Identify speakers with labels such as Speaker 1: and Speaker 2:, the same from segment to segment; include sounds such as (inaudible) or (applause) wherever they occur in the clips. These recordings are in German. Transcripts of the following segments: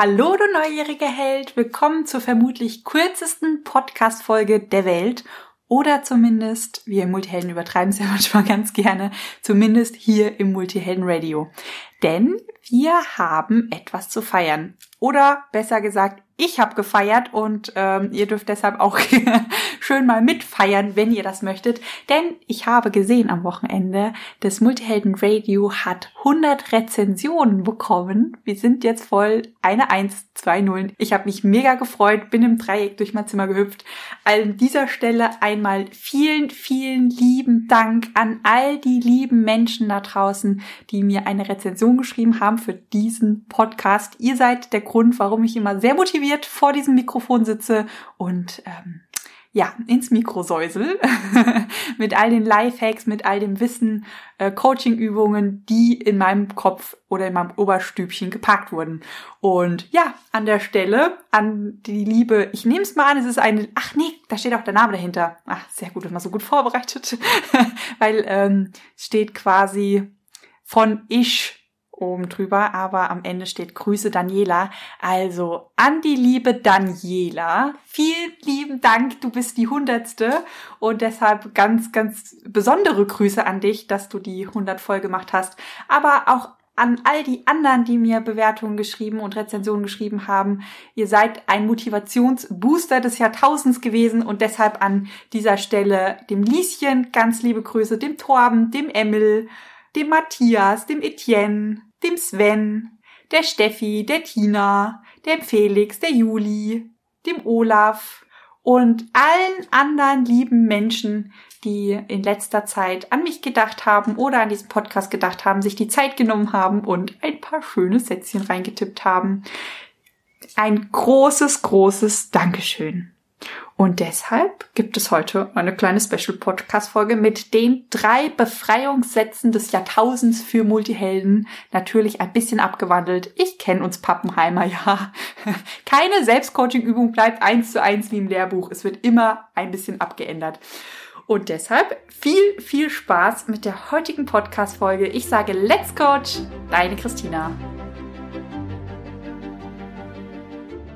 Speaker 1: Hallo, du neugieriger Held. Willkommen zur vermutlich kürzesten Podcast-Folge der Welt. Oder zumindest, wir Multihelden übertreiben es ja (laughs) manchmal ganz gerne, zumindest hier im Multihelden Radio. Denn wir haben etwas zu feiern. Oder besser gesagt, ich habe gefeiert und ähm, ihr dürft deshalb auch (laughs) schön mal mitfeiern, wenn ihr das möchtet. Denn ich habe gesehen am Wochenende, das Multihelden Radio hat 100 Rezensionen bekommen. Wir sind jetzt voll eine 1, 2 Nullen. Ich habe mich mega gefreut, bin im Dreieck durch mein Zimmer gehüpft. An dieser Stelle einmal vielen, vielen lieben Dank an all die lieben Menschen da draußen, die mir eine Rezension geschrieben haben für diesen Podcast. Ihr seid der Grund, warum ich immer sehr motiviert motiviert vor diesem Mikrofon sitze und ähm, ja, ins Mikro säusel (laughs) mit all den Lifehacks, mit all dem Wissen, äh, Coaching-Übungen, die in meinem Kopf oder in meinem Oberstübchen geparkt wurden. Und ja, an der Stelle, an die Liebe, ich nehme es mal an, es ist eine, ach nee, da steht auch der Name dahinter. Ach, sehr gut, immer so gut vorbereitet, (laughs) weil ähm, steht quasi von ich oben drüber, aber am Ende steht Grüße Daniela. Also an die liebe Daniela. Vielen lieben Dank, du bist die Hundertste und deshalb ganz, ganz besondere Grüße an dich, dass du die 100 voll gemacht hast. Aber auch an all die anderen, die mir Bewertungen geschrieben und Rezensionen geschrieben haben. Ihr seid ein Motivationsbooster des Jahrtausends gewesen und deshalb an dieser Stelle dem Lieschen ganz liebe Grüße, dem Torben, dem Emil, dem Matthias, dem Etienne, dem Sven, der Steffi, der Tina, dem Felix, der Juli, dem Olaf und allen anderen lieben Menschen, die in letzter Zeit an mich gedacht haben oder an diesen Podcast gedacht haben, sich die Zeit genommen haben und ein paar schöne Sätzchen reingetippt haben. Ein großes, großes Dankeschön. Und deshalb gibt es heute eine kleine Special Podcast Folge mit den drei Befreiungssätzen des Jahrtausends für Multihelden. Natürlich ein bisschen abgewandelt. Ich kenne uns Pappenheimer, ja. (laughs) Keine Selbstcoaching Übung bleibt eins zu eins wie im Lehrbuch. Es wird immer ein bisschen abgeändert. Und deshalb viel, viel Spaß mit der heutigen Podcast Folge. Ich sage Let's Coach, deine Christina.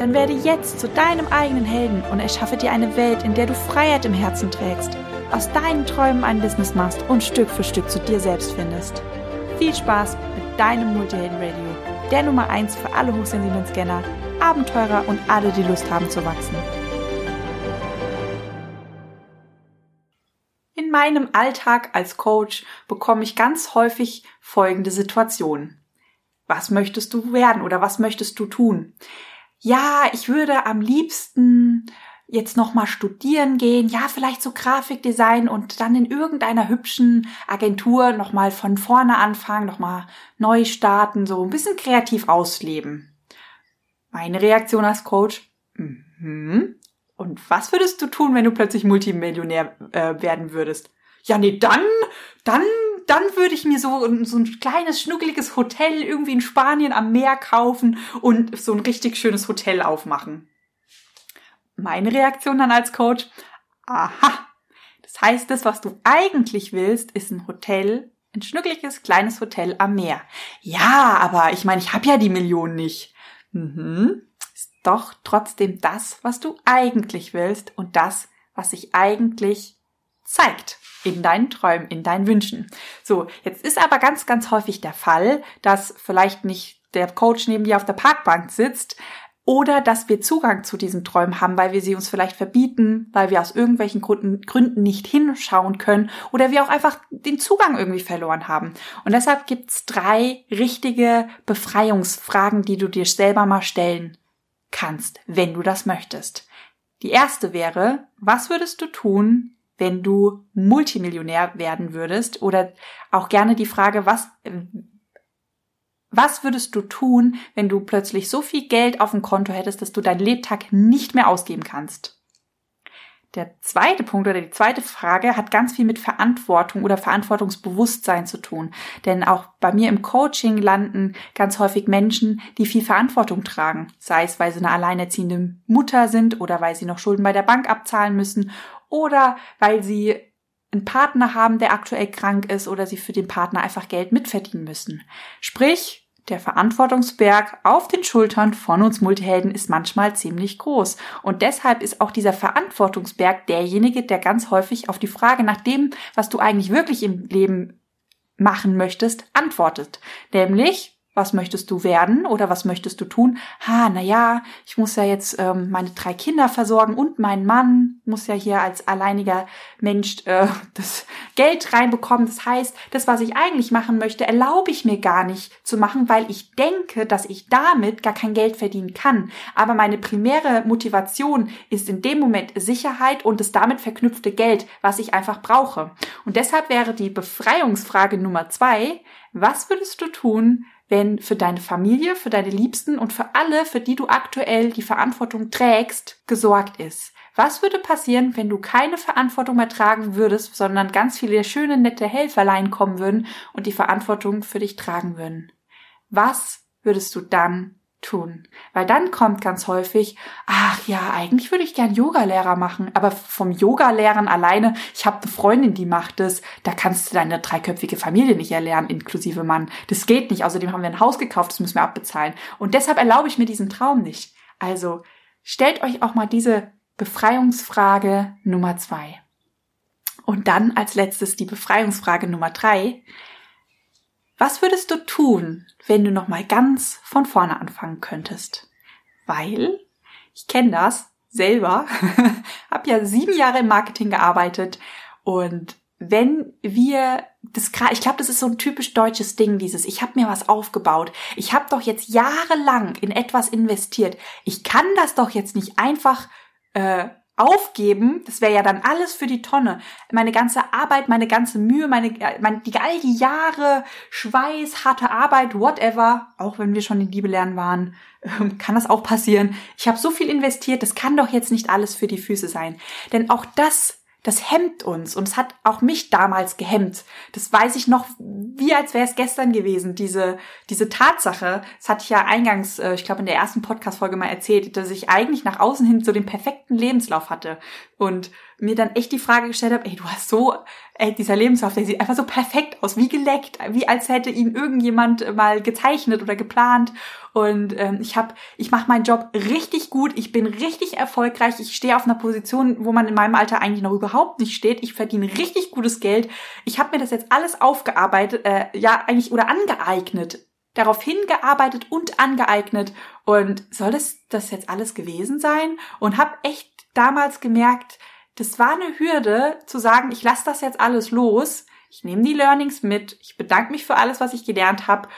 Speaker 1: Dann werde jetzt zu deinem eigenen Helden und erschaffe dir eine Welt, in der du Freiheit im Herzen trägst, aus deinen Träumen ein Business machst und Stück für Stück zu dir selbst findest. Viel Spaß mit deinem Multihelden Radio, der Nummer 1 für alle hochsensiblen Scanner, Abenteurer und alle, die Lust haben zu wachsen. In meinem Alltag als Coach bekomme ich ganz häufig folgende Situationen. Was möchtest du werden oder was möchtest du tun? Ja, ich würde am liebsten jetzt nochmal studieren gehen, ja, vielleicht so Grafikdesign und dann in irgendeiner hübschen Agentur nochmal von vorne anfangen, nochmal neu starten, so ein bisschen kreativ ausleben. Meine Reaktion als Coach, mhm. Und was würdest du tun, wenn du plötzlich Multimillionär äh, werden würdest? Ja, nee, dann, dann dann würde ich mir so, so ein kleines, schnuckeliges Hotel irgendwie in Spanien am Meer kaufen und so ein richtig schönes Hotel aufmachen. Meine Reaktion dann als Coach, aha, das heißt, das, was du eigentlich willst, ist ein Hotel, ein schnuckeliges, kleines Hotel am Meer. Ja, aber ich meine, ich habe ja die Millionen nicht. Mhm. Ist doch trotzdem das, was du eigentlich willst und das, was sich eigentlich zeigt in deinen Träumen, in deinen Wünschen. So, jetzt ist aber ganz, ganz häufig der Fall, dass vielleicht nicht der Coach neben dir auf der Parkbank sitzt oder dass wir Zugang zu diesen Träumen haben, weil wir sie uns vielleicht verbieten, weil wir aus irgendwelchen Gründen, Gründen nicht hinschauen können oder wir auch einfach den Zugang irgendwie verloren haben. Und deshalb gibt's drei richtige Befreiungsfragen, die du dir selber mal stellen kannst, wenn du das möchtest. Die erste wäre, was würdest du tun, wenn du Multimillionär werden würdest? Oder auch gerne die Frage, was, was würdest du tun, wenn du plötzlich so viel Geld auf dem Konto hättest, dass du deinen Lebtag nicht mehr ausgeben kannst? Der zweite Punkt oder die zweite Frage hat ganz viel mit Verantwortung oder Verantwortungsbewusstsein zu tun. Denn auch bei mir im Coaching landen ganz häufig Menschen, die viel Verantwortung tragen. Sei es, weil sie eine alleinerziehende Mutter sind oder weil sie noch Schulden bei der Bank abzahlen müssen oder weil sie einen Partner haben, der aktuell krank ist oder sie für den Partner einfach Geld mitverdienen müssen. Sprich, der Verantwortungsberg auf den Schultern von uns Multihelden ist manchmal ziemlich groß. Und deshalb ist auch dieser Verantwortungsberg derjenige, der ganz häufig auf die Frage nach dem, was du eigentlich wirklich im Leben machen möchtest, antwortet. Nämlich, was möchtest du werden oder was möchtest du tun? Ha, na ja, ich muss ja jetzt ähm, meine drei Kinder versorgen und mein Mann muss ja hier als alleiniger Mensch äh, (laughs) das Geld reinbekommen. Das heißt, das, was ich eigentlich machen möchte, erlaube ich mir gar nicht zu machen, weil ich denke, dass ich damit gar kein Geld verdienen kann. Aber meine primäre Motivation ist in dem Moment Sicherheit und das damit verknüpfte Geld, was ich einfach brauche. Und deshalb wäre die Befreiungsfrage Nummer zwei, was würdest du tun, wenn für deine Familie, für deine Liebsten und für alle, für die du aktuell die Verantwortung trägst, gesorgt ist. Was würde passieren, wenn du keine Verantwortung mehr tragen würdest, sondern ganz viele schöne, nette Helferlein kommen würden und die Verantwortung für dich tragen würden? Was würdest du dann tun. Weil dann kommt ganz häufig, ach ja, eigentlich würde ich gern Yogalehrer machen, aber vom Yogalehrern alleine, ich habe eine Freundin, die macht es, da kannst du deine dreiköpfige Familie nicht erlernen, inklusive Mann. Das geht nicht. Außerdem haben wir ein Haus gekauft, das müssen wir abbezahlen. Und deshalb erlaube ich mir diesen Traum nicht. Also stellt euch auch mal diese Befreiungsfrage Nummer zwei. Und dann als letztes die Befreiungsfrage Nummer drei. Was würdest du tun, wenn du noch mal ganz von vorne anfangen könntest? Weil ich kenne das selber, (laughs) habe ja sieben Jahre im Marketing gearbeitet und wenn wir das ich glaube, das ist so ein typisch deutsches Ding dieses ich habe mir was aufgebaut. Ich habe doch jetzt jahrelang in etwas investiert. Ich kann das doch jetzt nicht einfach äh, aufgeben, das wäre ja dann alles für die Tonne. Meine ganze Arbeit, meine ganze Mühe, meine, meine die, all die Jahre Schweiß, harte Arbeit, whatever, auch wenn wir schon in Liebe lernen waren, ähm, kann das auch passieren. Ich habe so viel investiert, das kann doch jetzt nicht alles für die Füße sein. Denn auch das das hemmt uns und es hat auch mich damals gehemmt. Das weiß ich noch, wie als wäre es gestern gewesen, diese, diese Tatsache. Das hatte ich ja eingangs, äh, ich glaube in der ersten Podcast-Folge mal erzählt, dass ich eigentlich nach außen hin so den perfekten Lebenslauf hatte und mir dann echt die Frage gestellt habe, ey, du hast so, ey, dieser Lebenslauf, der sieht einfach so perfekt aus, wie geleckt, wie als hätte ihn irgendjemand mal gezeichnet oder geplant. Und ähm, ich habe, ich mache meinen Job richtig gut, ich bin richtig erfolgreich, ich stehe auf einer Position, wo man in meinem Alter eigentlich noch überhaupt nicht steht. Ich verdiene richtig gutes Geld. Ich habe mir das jetzt alles aufgearbeitet, äh, ja eigentlich oder angeeignet darauf hingearbeitet und angeeignet und soll es das jetzt alles gewesen sein und habe echt damals gemerkt, das war eine Hürde zu sagen, ich lasse das jetzt alles los, ich nehme die Learnings mit, ich bedanke mich für alles, was ich gelernt habe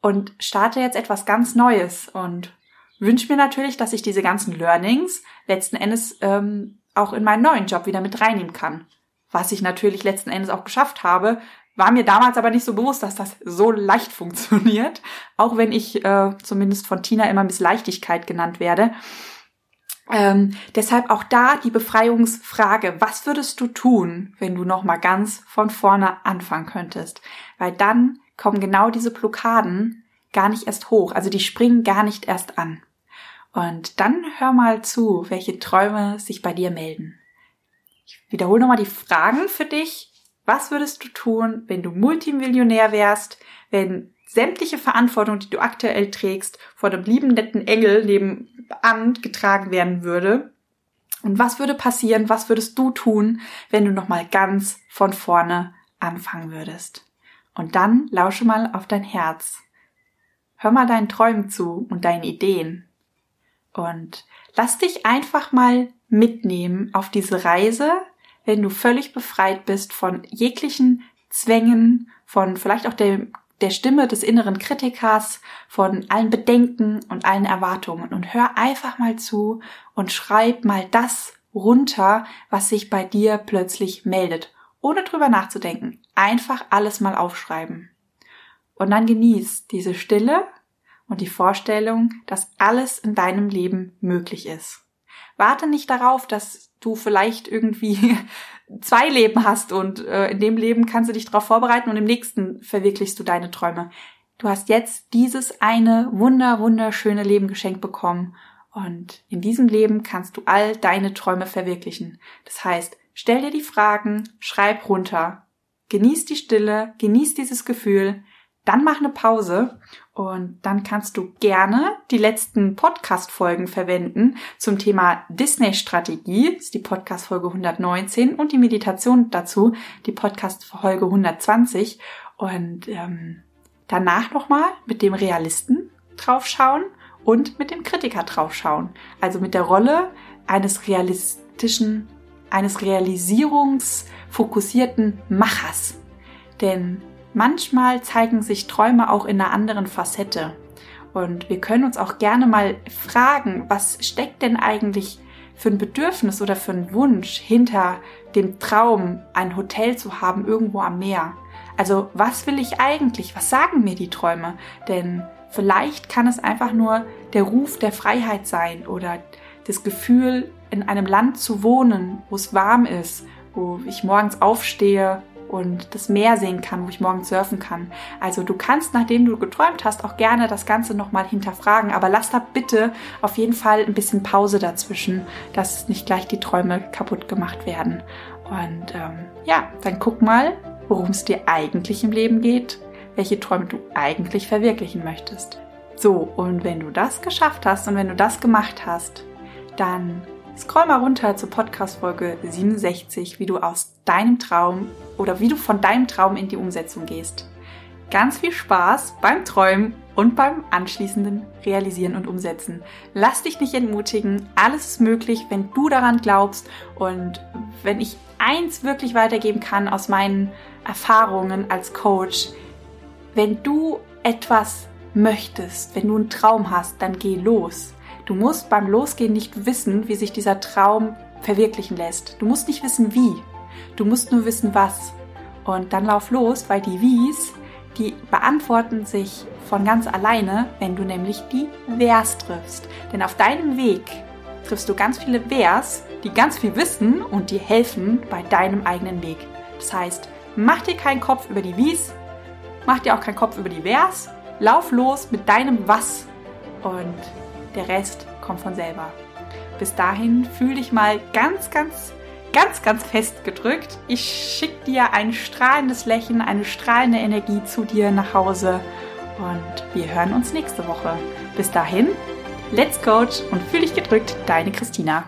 Speaker 1: und starte jetzt etwas ganz Neues und wünsche mir natürlich, dass ich diese ganzen Learnings letzten Endes ähm, auch in meinen neuen Job wieder mit reinnehmen kann. Was ich natürlich letzten Endes auch geschafft habe, war mir damals aber nicht so bewusst, dass das so leicht funktioniert, auch wenn ich äh, zumindest von Tina immer Miss Leichtigkeit genannt werde. Ähm, deshalb auch da die Befreiungsfrage, was würdest du tun, wenn du nochmal ganz von vorne anfangen könntest? Weil dann kommen genau diese Blockaden gar nicht erst hoch, also die springen gar nicht erst an. Und dann hör mal zu, welche Träume sich bei dir melden. Ich wiederhole nochmal die Fragen für dich. Was würdest du tun, wenn du Multimillionär wärst, wenn sämtliche Verantwortung, die du aktuell trägst, vor dem lieben netten Engel nebenan getragen werden würde. Und was würde passieren? Was würdest du tun, wenn du nochmal ganz von vorne anfangen würdest? Und dann lausche mal auf dein Herz. Hör mal deinen Träumen zu und deinen Ideen. Und lass dich einfach mal mitnehmen auf diese Reise, wenn du völlig befreit bist von jeglichen Zwängen, von vielleicht auch dem der Stimme des inneren Kritikers, von allen Bedenken und allen Erwartungen und hör einfach mal zu und schreib mal das runter, was sich bei dir plötzlich meldet, ohne drüber nachzudenken. Einfach alles mal aufschreiben. Und dann genieß diese Stille und die Vorstellung, dass alles in deinem Leben möglich ist. Warte nicht darauf, dass du vielleicht irgendwie (laughs) zwei Leben hast und äh, in dem Leben kannst du dich darauf vorbereiten und im nächsten verwirklichst du deine Träume. Du hast jetzt dieses eine wunder, wunderschöne Leben geschenkt bekommen und in diesem Leben kannst du all deine Träume verwirklichen. Das heißt, stell dir die Fragen, schreib runter, genieß die Stille, genieß dieses Gefühl, dann mach eine Pause und dann kannst du gerne die letzten Podcast-Folgen verwenden zum Thema Disney-Strategie, ist die Podcast-Folge 119 und die Meditation dazu, die Podcast-Folge 120 und ähm, danach nochmal mit dem Realisten draufschauen und mit dem Kritiker draufschauen. Also mit der Rolle eines realistischen, eines realisierungsfokussierten Machers. Denn manchmal zeigen sich Träume auch in einer anderen Facette. Und wir können uns auch gerne mal fragen, was steckt denn eigentlich für ein Bedürfnis oder für ein Wunsch hinter dem Traum, ein Hotel zu haben irgendwo am Meer? Also was will ich eigentlich? Was sagen mir die Träume? Denn vielleicht kann es einfach nur der Ruf der Freiheit sein oder das Gefühl, in einem Land zu wohnen, wo es warm ist, wo ich morgens aufstehe und das Meer sehen kann, wo ich morgens surfen kann. Also du kannst, nachdem du geträumt hast, auch gerne das Ganze nochmal hinterfragen, aber lass da bitte auf jeden Fall ein bisschen Pause dazwischen, dass nicht gleich die Träume kaputt gemacht werden. Und ähm, ja, dann guck mal, worum es dir eigentlich im Leben geht, welche Träume du eigentlich verwirklichen möchtest. So, und wenn du das geschafft hast und wenn du das gemacht hast, dann scroll mal runter zur Podcast-Folge 67, wie du aus deinem Traum oder wie du von deinem Traum in die Umsetzung gehst. Ganz viel Spaß beim Träumen und beim anschließenden Realisieren und Umsetzen. Lass dich nicht entmutigen, alles ist möglich, wenn du daran glaubst und wenn ich eins wirklich weitergeben kann aus meinen Erfahrungen als Coach, wenn du etwas möchtest, wenn du einen Traum hast, dann geh los. Du musst beim Losgehen nicht wissen, wie sich dieser Traum verwirklichen lässt. Du musst nicht wissen, wie. Du musst nur wissen, was. Und dann lauf los, weil die Wies, die beantworten sich von ganz alleine, wenn du nämlich die Wers triffst. Denn auf deinem Weg triffst du ganz viele Wers, die ganz viel wissen und die helfen bei deinem eigenen Weg. Das heißt, mach dir keinen Kopf über die Wies, mach dir auch keinen Kopf über die Wers, lauf los mit deinem Was und der Rest kommt von selber. Bis dahin fühl dich mal ganz, ganz, ganz, ganz fest gedrückt. Ich schicke dir ein strahlendes Lächeln, eine strahlende Energie zu dir nach Hause und wir hören uns nächste Woche. Bis dahin, let's coach und fühl dich gedrückt, deine Christina.